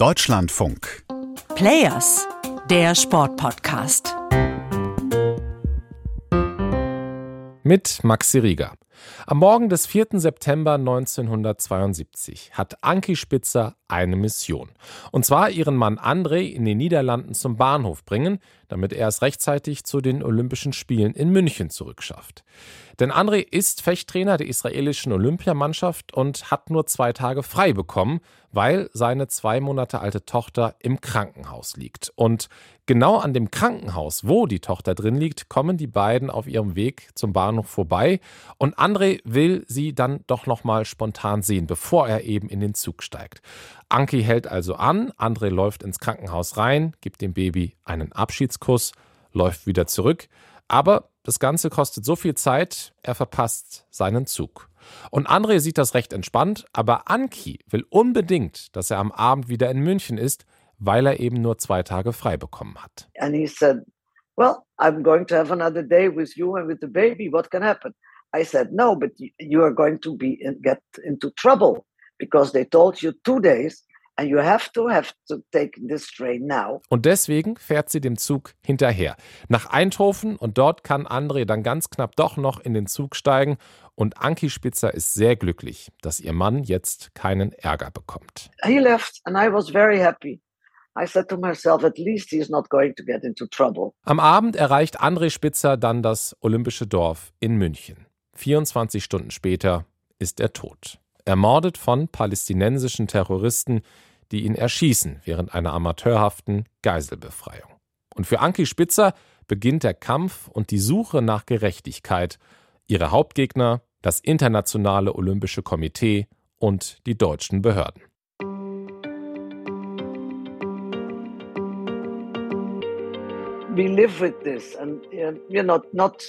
Deutschlandfunk. Players, der Sportpodcast. Mit Maxi Rieger. Am Morgen des 4. September 1972 hat Anki Spitzer eine Mission. Und zwar ihren Mann André in den Niederlanden zum Bahnhof bringen, damit er es rechtzeitig zu den Olympischen Spielen in München zurückschafft. Denn André ist Fechttrainer der israelischen Olympiamannschaft und hat nur zwei Tage frei bekommen, weil seine zwei Monate alte Tochter im Krankenhaus liegt. Und genau an dem Krankenhaus, wo die Tochter drin liegt, kommen die beiden auf ihrem Weg zum Bahnhof vorbei und André will sie dann doch noch mal spontan sehen, bevor er eben in den Zug steigt. Anki hält also an, André läuft ins Krankenhaus rein, gibt dem Baby einen Abschiedskuss, läuft wieder zurück, aber das Ganze kostet so viel Zeit, er verpasst seinen Zug. Und André sieht das recht entspannt, aber Anki will unbedingt, dass er am Abend wieder in München ist, weil er eben nur zwei Tage frei bekommen hat. And he said, well, I'm going to have another day with you and with the baby. What can happen? I said, no, but you are going to be in, get into trouble because they told you two days and you have to have to take this train now. Und deswegen fährt sie dem Zug hinterher. Nach Eindhoven und dort kann André dann ganz knapp doch noch in den Zug steigen und Anki Spitzer ist sehr glücklich, dass ihr Mann jetzt keinen Ärger bekommt. He left and I was very happy. I said to myself, at least he's not going to get into trouble. Am Abend erreicht André Spitzer dann das Olympische Dorf in München. 24 Stunden später ist er tot. Ermordet von palästinensischen Terroristen, die ihn erschießen während einer amateurhaften Geiselbefreiung. Und für Anki Spitzer beginnt der Kampf und die Suche nach Gerechtigkeit. Ihre Hauptgegner das Internationale Olympische Komitee und die deutschen Behörden. We live with this and you know not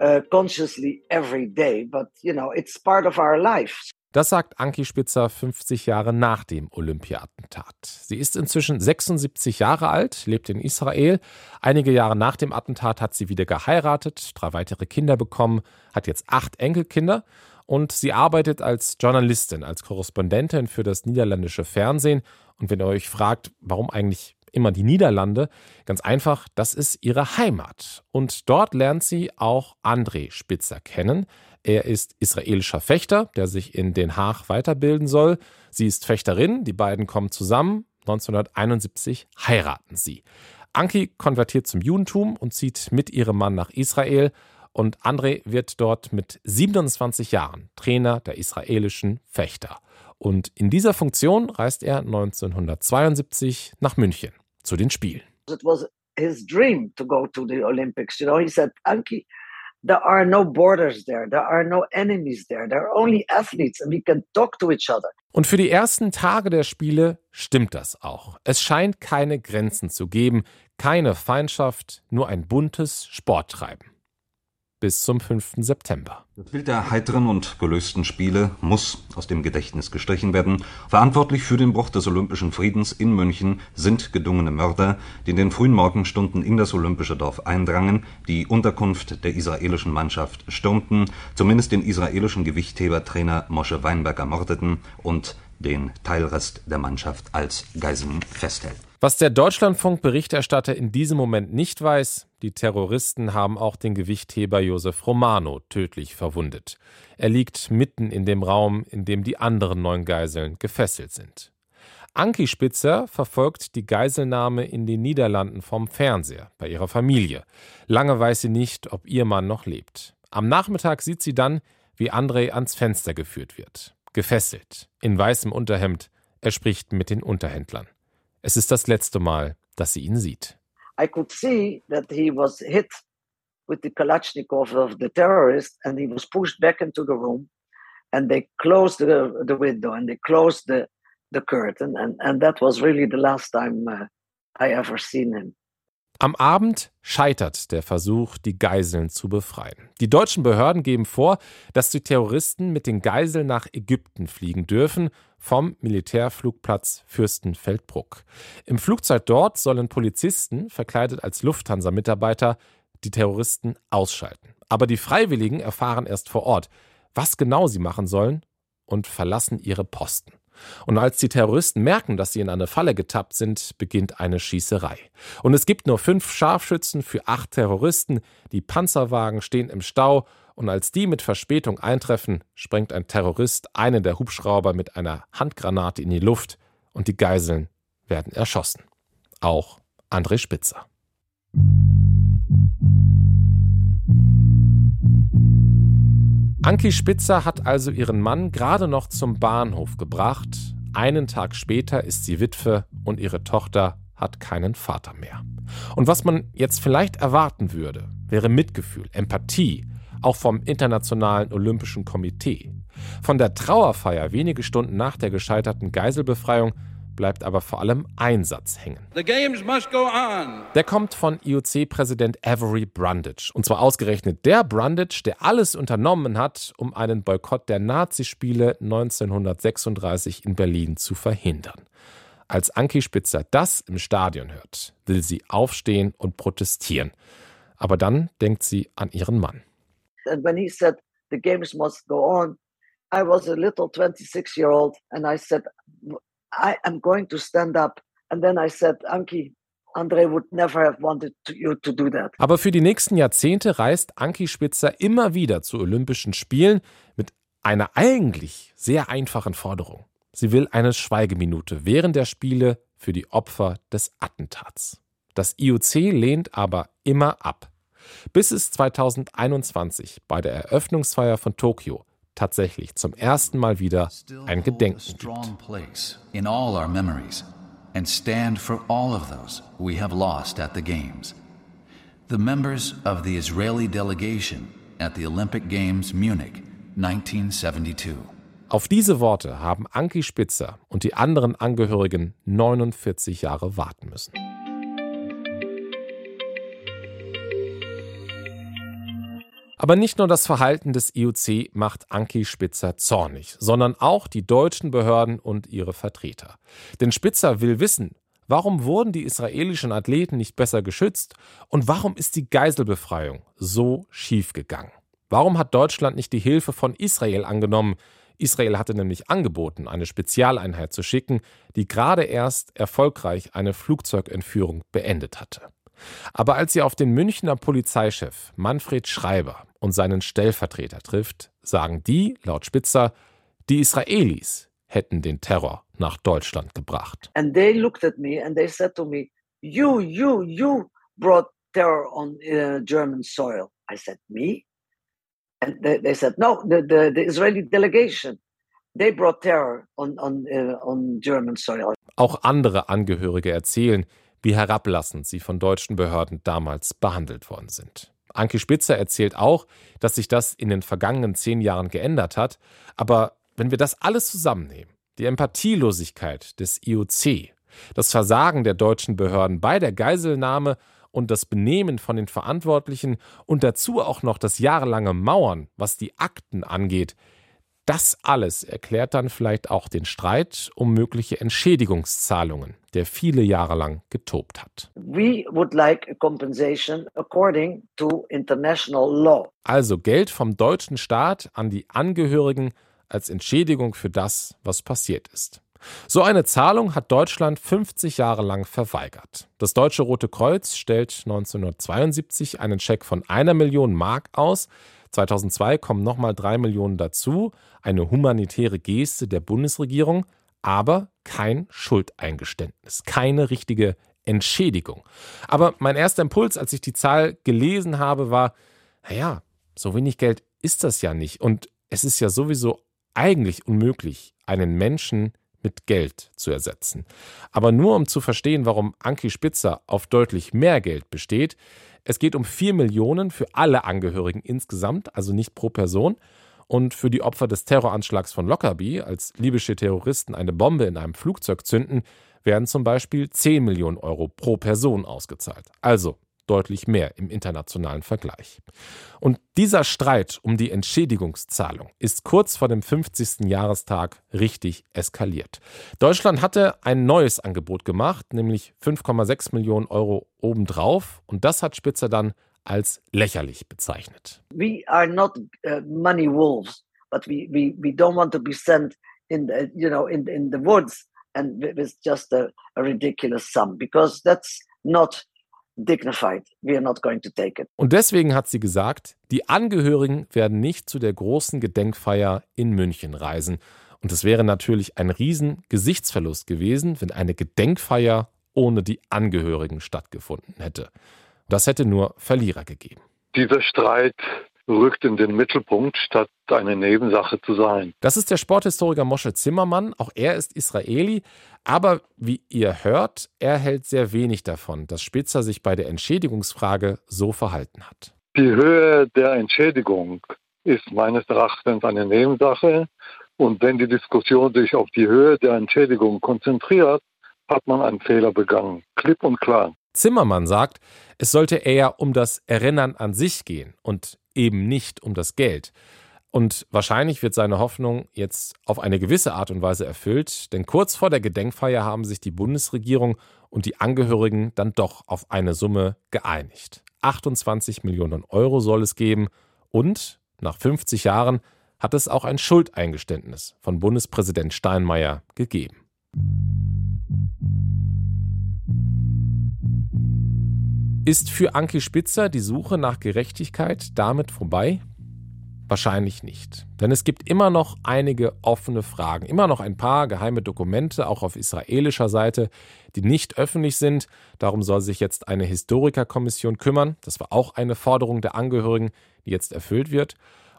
uh, consciously every day, but you know, it's part of our life. Das sagt Anki Spitzer 50 Jahre nach dem Olympia-Attentat. Sie ist inzwischen 76 Jahre alt, lebt in Israel. Einige Jahre nach dem Attentat hat sie wieder geheiratet, drei weitere Kinder bekommen, hat jetzt acht Enkelkinder und sie arbeitet als Journalistin, als Korrespondentin für das niederländische Fernsehen. Und wenn ihr euch fragt, warum eigentlich immer die Niederlande. Ganz einfach, das ist ihre Heimat. Und dort lernt sie auch André Spitzer kennen. Er ist israelischer Fechter, der sich in Den Haag weiterbilden soll. Sie ist Fechterin, die beiden kommen zusammen. 1971 heiraten sie. Anki konvertiert zum Judentum und zieht mit ihrem Mann nach Israel. Und André wird dort mit 27 Jahren Trainer der israelischen Fechter. Und in dieser Funktion reist er 1972 nach München zu den Spielen. It was his dream to go to the Olympics. You know, he said, Anki, there are no borders there, there are no enemies there, there are only athletes and we can talk to each other. Und für die ersten Tage der Spiele stimmt das auch. Es scheint keine Grenzen zu geben, keine Feindschaft, nur ein buntes Sporttreiben bis zum 5. September. Das Bild der heiteren und gelösten Spiele muss aus dem Gedächtnis gestrichen werden. Verantwortlich für den Bruch des olympischen Friedens in München sind gedungene Mörder, die in den frühen Morgenstunden in das olympische Dorf eindrangen, die Unterkunft der israelischen Mannschaft stürmten, zumindest den israelischen Gewichthebertrainer Moshe Weinberg ermordeten und den Teilrest der Mannschaft als Geiseln festhält. Was der Deutschlandfunk-Berichterstatter in diesem Moment nicht weiß, die Terroristen haben auch den Gewichtheber Josef Romano tödlich verwundet. Er liegt mitten in dem Raum, in dem die anderen neun Geiseln gefesselt sind. Anki Spitzer verfolgt die Geiselnahme in den Niederlanden vom Fernseher bei ihrer Familie. Lange weiß sie nicht, ob ihr Mann noch lebt. Am Nachmittag sieht sie dann, wie André ans Fenster geführt wird. Gefesselt, in weißem Unterhemd. Er spricht mit den Unterhändlern. Es ist das letzte Mal, dass sie ihn sieht. I could see that he was hit with the Kalashnikov of the terrorist and he was pushed back into the room and they closed the, the window and they closed the, the curtain and, and that was really the last time uh, I ever seen him. Am Abend scheitert der Versuch, die Geiseln zu befreien. Die deutschen Behörden geben vor, dass die Terroristen mit den Geiseln nach Ägypten fliegen dürfen, vom Militärflugplatz Fürstenfeldbruck. Im Flugzeug dort sollen Polizisten, verkleidet als Lufthansa-Mitarbeiter, die Terroristen ausschalten. Aber die Freiwilligen erfahren erst vor Ort, was genau sie machen sollen und verlassen ihre Posten. Und als die Terroristen merken, dass sie in eine Falle getappt sind, beginnt eine Schießerei. Und es gibt nur fünf Scharfschützen für acht Terroristen, die Panzerwagen stehen im Stau, und als die mit Verspätung eintreffen, sprengt ein Terrorist einen der Hubschrauber mit einer Handgranate in die Luft und die Geiseln werden erschossen. Auch André Spitzer. Anki Spitzer hat also ihren Mann gerade noch zum Bahnhof gebracht. Einen Tag später ist sie Witwe und ihre Tochter hat keinen Vater mehr. Und was man jetzt vielleicht erwarten würde, wäre Mitgefühl, Empathie, auch vom Internationalen Olympischen Komitee. Von der Trauerfeier wenige Stunden nach der gescheiterten Geiselbefreiung bleibt aber vor allem ein Satz hängen. Der kommt von IOC-Präsident Avery Brundage. Und zwar ausgerechnet der Brundage, der alles unternommen hat, um einen Boykott der Nazispiele 1936 in Berlin zu verhindern. Als Anki Spitzer das im Stadion hört, will sie aufstehen und protestieren. Aber dann denkt sie an ihren Mann. And when he said the games must go on, I was a little 26 year old and I said, I am going to stand up. And then I said, Anki, André would never have wanted to, you to do that. Aber für die nächsten Jahrzehnte reist Anki Spitzer immer wieder zu Olympischen Spielen mit einer eigentlich sehr einfachen Forderung. Sie will eine Schweigeminute während der Spiele für die Opfer des Attentats. Das IOC lehnt aber immer ab. Bis es 2021 bei der Eröffnungsfeier von Tokio tatsächlich zum ersten Mal wieder ein Gedenken gibt. and stand for all of those we have lost at the Games. The members of the Israeli delegation at the Olympic Games Munich 1972. Auf diese Worte haben Anki Spitzer und die anderen Angehörigen 49 Jahre warten müssen. Aber nicht nur das Verhalten des IOC macht Anki Spitzer zornig, sondern auch die deutschen Behörden und ihre Vertreter. Denn Spitzer will wissen, warum wurden die israelischen Athleten nicht besser geschützt und warum ist die Geiselbefreiung so schief gegangen? Warum hat Deutschland nicht die Hilfe von Israel angenommen? Israel hatte nämlich angeboten, eine Spezialeinheit zu schicken, die gerade erst erfolgreich eine Flugzeugentführung beendet hatte. Aber als sie auf den Münchner Polizeichef Manfred Schreiber und seinen Stellvertreter trifft, sagen die, laut Spitzer, die Israelis hätten den Terror nach Deutschland gebracht. And they looked at me and they said to me, you, you, you brought terror on uh, German soil. I said, me? And they, they said, no, the, the, the Israeli delegation. They brought terror on, on, uh, on German soil. Auch andere Angehörige erzählen, wie herablassend sie von deutschen Behörden damals behandelt worden sind. Anke Spitzer erzählt auch, dass sich das in den vergangenen zehn Jahren geändert hat. Aber wenn wir das alles zusammennehmen, die Empathielosigkeit des IOC, das Versagen der deutschen Behörden bei der Geiselnahme und das Benehmen von den Verantwortlichen und dazu auch noch das jahrelange Mauern, was die Akten angeht, das alles erklärt dann vielleicht auch den Streit um mögliche Entschädigungszahlungen, der viele Jahre lang getobt hat. Like also Geld vom deutschen Staat an die Angehörigen als Entschädigung für das, was passiert ist. So eine Zahlung hat Deutschland 50 Jahre lang verweigert. Das Deutsche Rote Kreuz stellt 1972 einen Scheck von einer Million Mark aus, 2002 kommen nochmal drei Millionen dazu, eine humanitäre Geste der Bundesregierung, aber kein Schuldeingeständnis, keine richtige Entschädigung. Aber mein erster Impuls, als ich die Zahl gelesen habe, war, naja, so wenig Geld ist das ja nicht. Und es ist ja sowieso eigentlich unmöglich, einen Menschen mit Geld zu ersetzen. Aber nur um zu verstehen, warum Anki Spitzer auf deutlich mehr Geld besteht, es geht um 4 Millionen für alle Angehörigen insgesamt, also nicht pro Person. Und für die Opfer des Terroranschlags von Lockerbie, als libysche Terroristen eine Bombe in einem Flugzeug zünden, werden zum Beispiel 10 Millionen Euro pro Person ausgezahlt. Also deutlich mehr im internationalen Vergleich. Und dieser Streit um die Entschädigungszahlung ist kurz vor dem 50. Jahrestag richtig eskaliert. Deutschland hatte ein neues Angebot gemacht, nämlich 5,6 Millionen Euro obendrauf. Und das hat Spitzer dann als lächerlich bezeichnet. We are not uh, money wolves, but we, we, we don't want to be sent in the, you know in in the woods and with just a, a ridiculous sum because that's not dignified. We are not going to take it. Und deswegen hat sie gesagt, die Angehörigen werden nicht zu der großen Gedenkfeier in München reisen. Und es wäre natürlich ein riesen Gesichtsverlust gewesen, wenn eine Gedenkfeier ohne die Angehörigen stattgefunden hätte. Das hätte nur Verlierer gegeben. Dieser Streit rückt in den Mittelpunkt, statt eine Nebensache zu sein. Das ist der Sporthistoriker Moshe Zimmermann. Auch er ist Israeli. Aber wie ihr hört, er hält sehr wenig davon, dass Spitzer sich bei der Entschädigungsfrage so verhalten hat. Die Höhe der Entschädigung ist meines Erachtens eine Nebensache. Und wenn die Diskussion sich auf die Höhe der Entschädigung konzentriert, hat man einen Fehler begangen. Klipp und klar. Zimmermann sagt, es sollte eher um das Erinnern an sich gehen und eben nicht um das Geld. Und wahrscheinlich wird seine Hoffnung jetzt auf eine gewisse Art und Weise erfüllt, denn kurz vor der Gedenkfeier haben sich die Bundesregierung und die Angehörigen dann doch auf eine Summe geeinigt. 28 Millionen Euro soll es geben und nach 50 Jahren hat es auch ein Schuldeingeständnis von Bundespräsident Steinmeier gegeben. Ist für Anki Spitzer die Suche nach Gerechtigkeit damit vorbei? Wahrscheinlich nicht. Denn es gibt immer noch einige offene Fragen, immer noch ein paar geheime Dokumente, auch auf israelischer Seite, die nicht öffentlich sind. Darum soll sich jetzt eine Historikerkommission kümmern. Das war auch eine Forderung der Angehörigen, die jetzt erfüllt wird.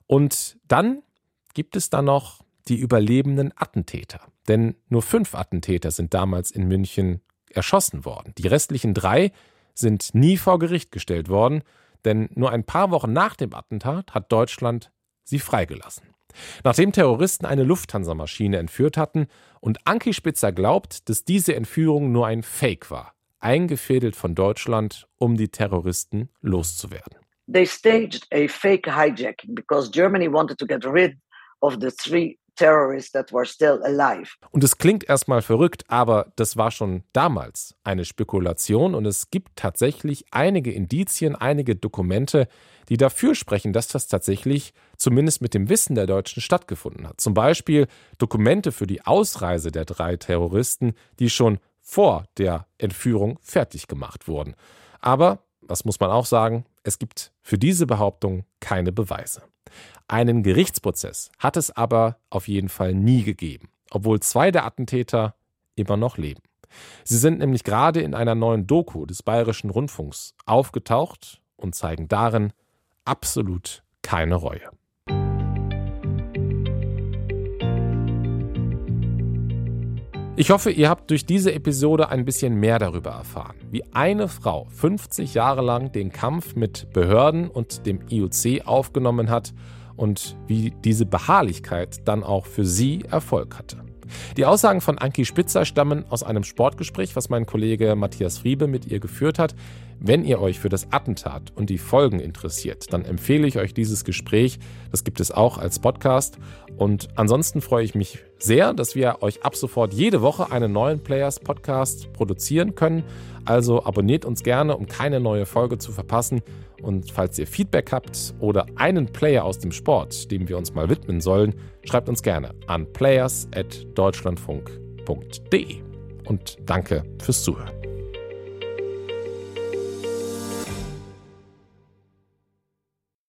Und dann gibt es da noch die überlebenden Attentäter. Denn nur fünf Attentäter sind damals in München erschossen worden. Die restlichen drei sind nie vor Gericht gestellt worden, denn nur ein paar Wochen nach dem Attentat hat Deutschland sie freigelassen. Nachdem Terroristen eine Lufthansa-Maschine entführt hatten und Anki Spitzer glaubt, dass diese Entführung nur ein Fake war, eingefädelt von Deutschland, um die Terroristen loszuwerden. They staged a fake hijacking because Germany wanted to get rid of the three terrorists that were still alive. Und es klingt erstmal verrückt, aber das war schon damals eine Spekulation und es gibt tatsächlich einige Indizien, einige Dokumente, die dafür sprechen, dass das tatsächlich zumindest mit dem Wissen der Deutschen stattgefunden hat. Zum Beispiel Dokumente für die Ausreise der drei Terroristen, die schon vor der Entführung fertig gemacht wurden. Aber, was muss man auch sagen, es gibt für diese Behauptung keine Beweise. Einen Gerichtsprozess hat es aber auf jeden Fall nie gegeben, obwohl zwei der Attentäter immer noch leben. Sie sind nämlich gerade in einer neuen Doku des Bayerischen Rundfunks aufgetaucht und zeigen darin absolut keine Reue. Ich hoffe, ihr habt durch diese Episode ein bisschen mehr darüber erfahren, wie eine Frau 50 Jahre lang den Kampf mit Behörden und dem IOC aufgenommen hat und wie diese Beharrlichkeit dann auch für sie Erfolg hatte. Die Aussagen von Anki Spitzer stammen aus einem Sportgespräch, was mein Kollege Matthias Friebe mit ihr geführt hat. Wenn ihr euch für das Attentat und die Folgen interessiert, dann empfehle ich euch dieses Gespräch. Das gibt es auch als Podcast. Und ansonsten freue ich mich sehr, dass wir euch ab sofort jede Woche einen neuen Players Podcast produzieren können. Also abonniert uns gerne, um keine neue Folge zu verpassen. Und falls ihr Feedback habt oder einen Player aus dem Sport, dem wir uns mal widmen sollen, schreibt uns gerne an players.deutschlandfunk.de. Und danke fürs Zuhören.